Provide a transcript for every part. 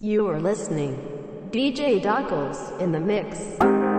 You are listening. DJ Dockles in the mix.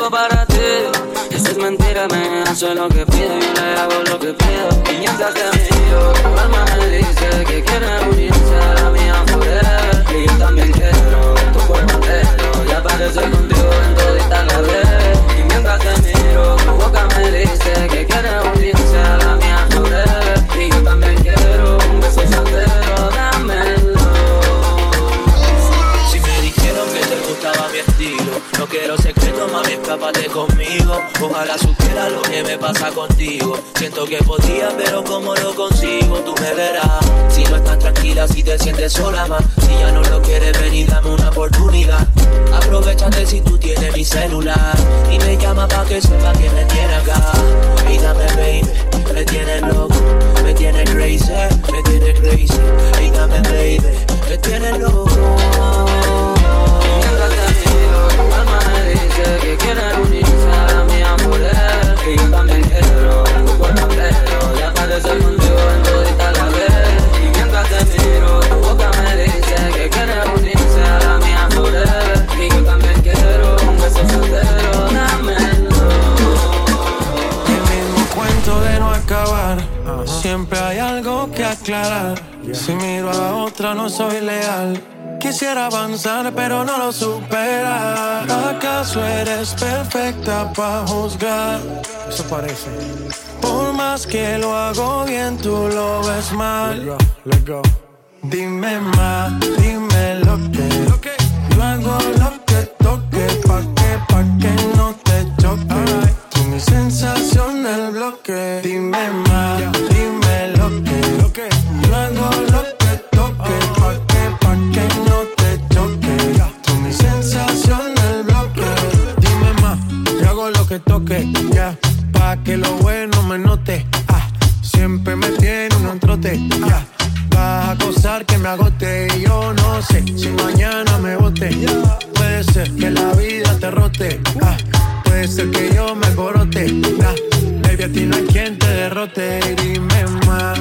Tiempo para ti. Eso es mentira, me hace lo que pido Yo le hago lo que pido. Y mientras te miro, tu alma me dice Que quiere unirse a la mía forever. Y yo también quiero tu cuerpo entero. Y aparecer contigo en todita la red. Y mientras te miro, tu boca me dice Que quiere unirse escápate conmigo. Ojalá supiera lo que me pasa contigo. Siento que podía, pero como lo consigo, tú me verás. Si no estás tranquila, si te sientes sola más. Si ya no lo quieres venir, dame una oportunidad. Aprovechate si tú tienes mi celular. Y me llama pa' que sepa que me tiene acá. Y dame, baby, me tienes loco, me tienes crazy, me tienes crazy. Y dame, baby, me tienes loco. Que quiere unirse a mía forever Y yo también quiero tu cuerpo entero Y aparecer contigo en todita la vez Y mientras te miro, tu boca me dice que quiere unirse a la mía forever Y yo también quiero un beso soltero, dámelo El mismo cuento de no acabar. Siempre hay algo que aclarar. Si miro a otra, no soy leal. Quisiera avanzar, pero no lo supera. ¿Acaso eres perfecta para juzgar? Eso parece. Por más que lo hago bien, tú lo ves mal. Dime más, dime lo que. Yo hago lo que toque, pa' que, pa' que no Ser que la vida te rote, ah, puede ser que yo me corote. Nah, baby, a no hay quien te derrote. Dime más,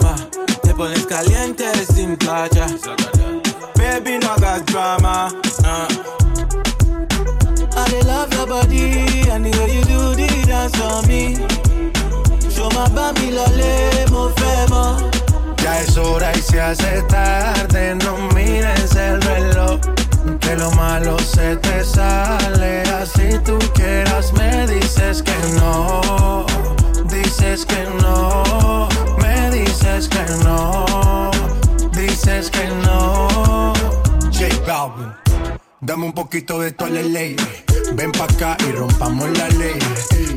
llama. Te pones caliente sin playa. Baby, no hagas drama. Uh. I love your body and the way you do the dance for me. Show my baby lole, mo fẹ́ mọ̀. Ya es hora y se hace tarde, no mires el reloj. Que lo malo se te sale, así tú quieras me dices que no, dices que no, dices que no, dices que no. J Balvin, dame un poquito de tu ley. Ven pa' acá y rompamos la ley.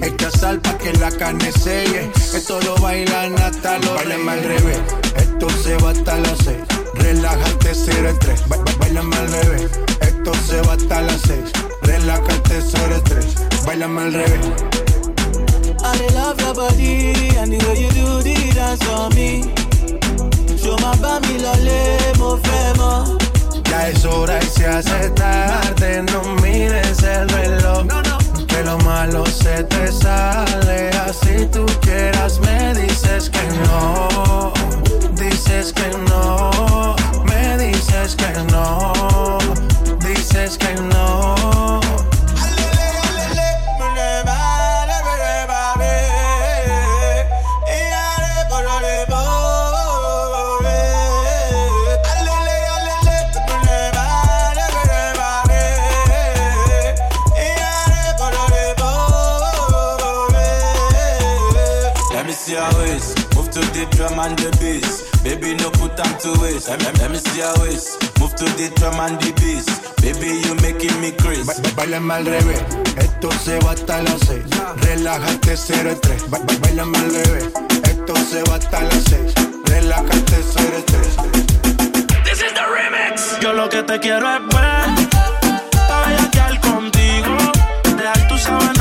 Echa sal pa' que la carne selle. Esto lo bailan hasta los Bailame al revés. Esto se va hasta las seis. Relájate, cero estrés. Ba- ba- Bailame al revés. Esto se va hasta las seis. Relájate, cero estrés. Bailame al revés. I dey love your body and the way you do the dance for me. Show my baby lole, mo fẹ́ mọ̀. Ya es hora y se hace tarde. No mires el reloj. Que lo malo se te sale. Así tú quieras, me dices que no. Dices que no. Me dices que no. Dices que no. Drum and the bass. Baby, no put time to waste. Let me, let me see your waist. Move to the drum and the bass. Baby, you making me crazy. Bailame al revés, esto se va hasta las seis. Relájate, cero estrés. Bailame al revés, esto se va hasta las seis. Relájate, cero estrés. This is the remix. Yo lo que te quiero es ver. Para contigo. Dejar tus sábanas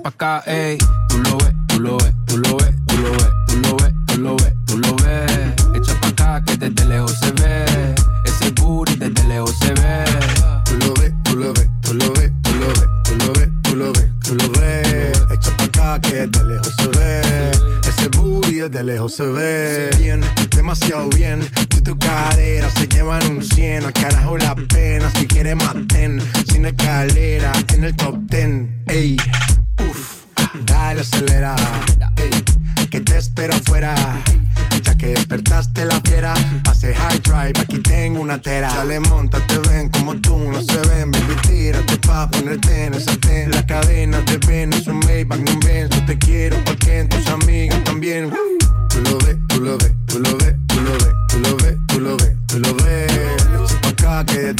Pa' acá. Ey, tú lo ves, tú lo ves, tú lo ves, tú lo ves, tú lo ves, tú lo ves, tú. Echa pa' acá que desde lejos se ve. Ese booty desde lejos se ve. Tú lo ves, tú lo ves, tú lo ves, tú lo ves, tú lo ves, tú lo ves. Echa pa' acá que de lejos se ve. Ese booty desde lejos se ve. Bien, demasiado bien. Tu cadera se llevan un 100, al carajo la pena. Si quieres maten, sin escalera, en el top 10. Ey, dale acelera. Que te espero afuera. Ya que despertaste la fiera, pase high drive, aquí tengo una tera. Dale, montate, ven como tú no se ven. Baby, tírate pa' ponerte en esa ten. La cadena de ven, es un Maybach, no un Benz. Yo te quiero porque tus amigas también. Tú lo ves, tú lo ves, tú lo ves, tú lo ves, tú lo ves, tú lo ves, tú lo acá que ves,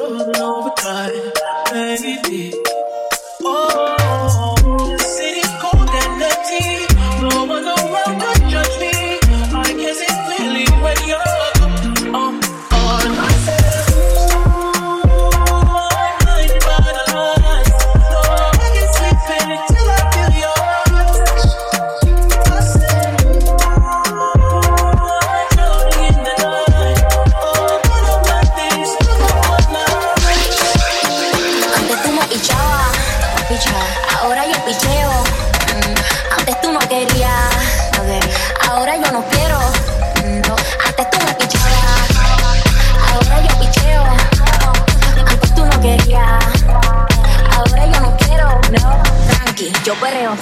rolling over time, baby. Oh. perreo.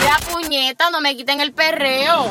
Mira, puñeta, no me quiten el perreo.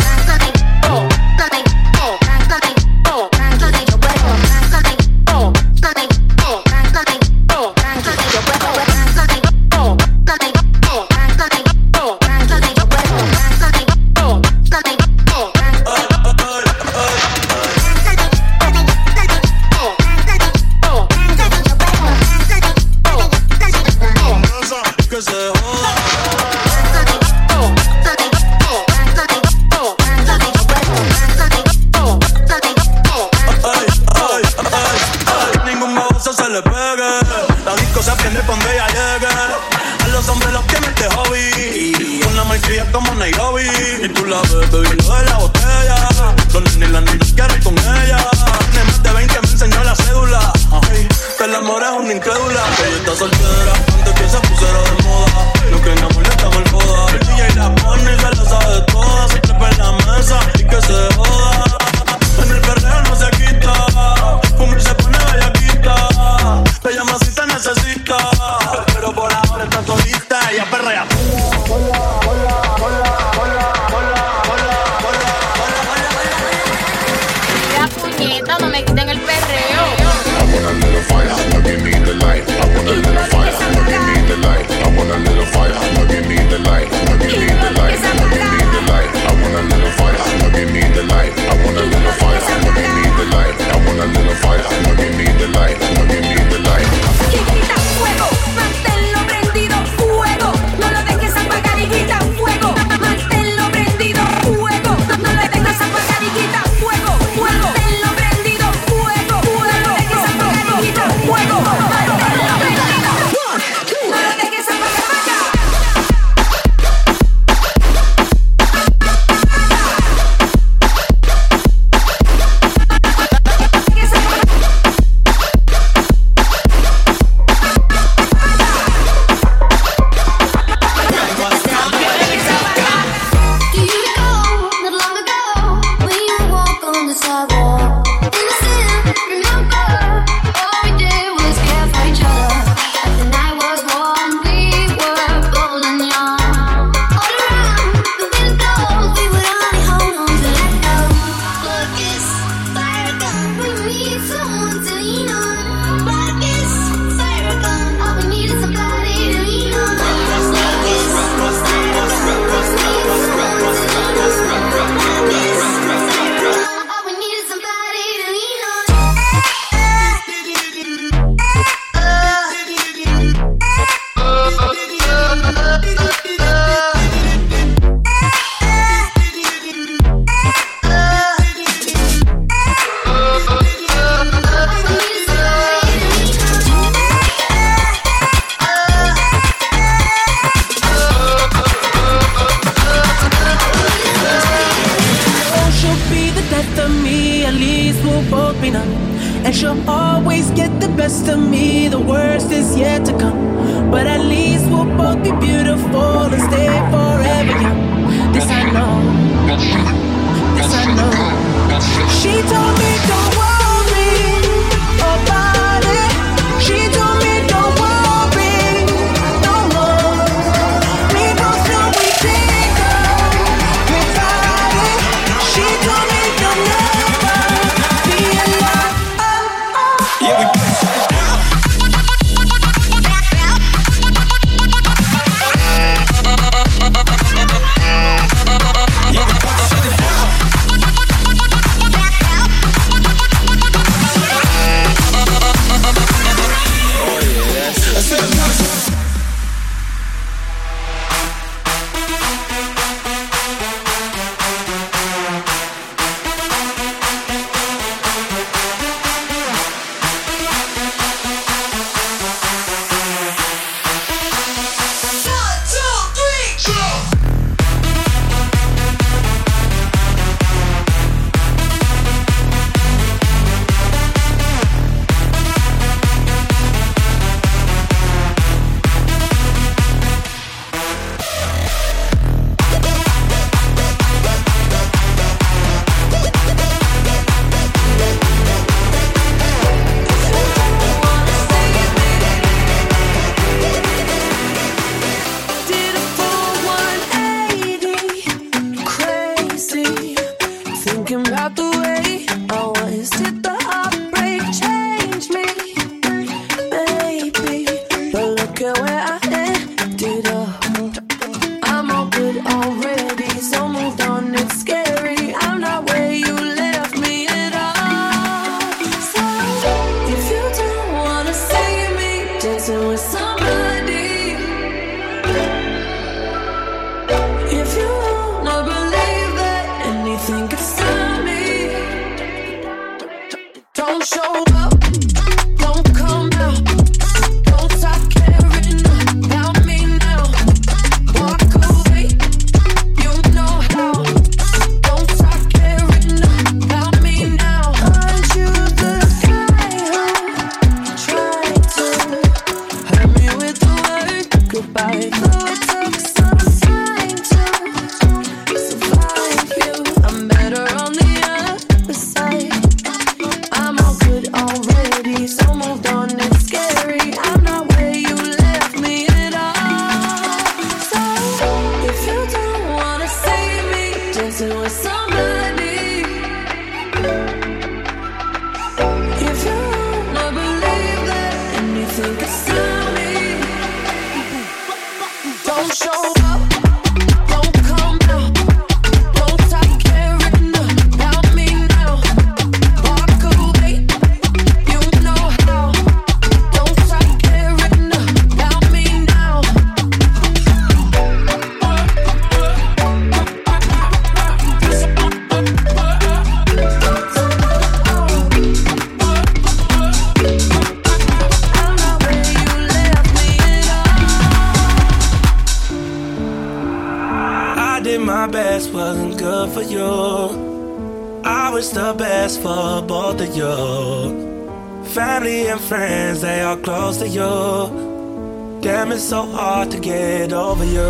And she'll always get the best of me, the worst is yet to come. But at least we'll both be beautiful and stay forever young. This I know. This I know. She told me don't worry. best wasn't good for you. I wish the best for both of you. Family and friends, they are close to you. Damn, it's so hard to get over you.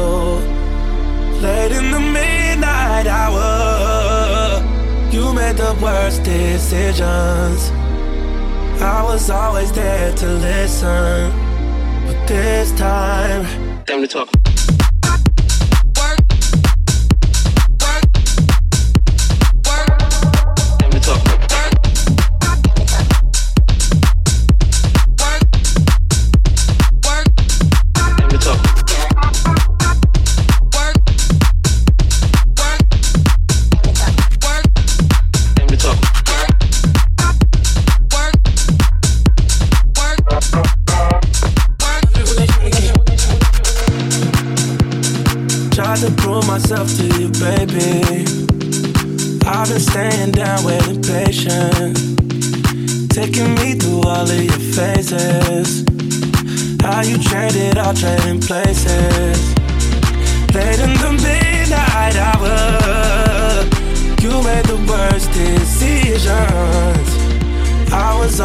Late in the midnight hour, you made the worst decisions. I was always there to listen, but this time, time to talk.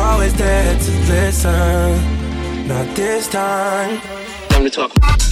always there to listen. Not this time. Time to talk.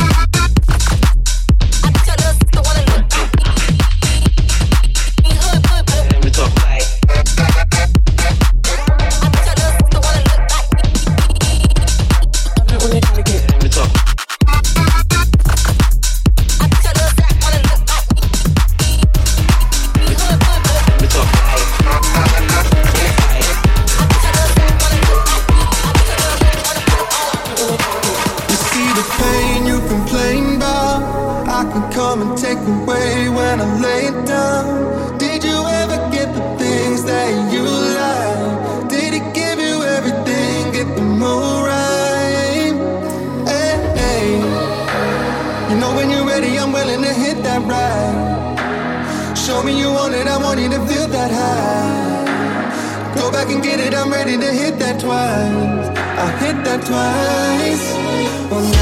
ready to hit that twice. I hit that twice.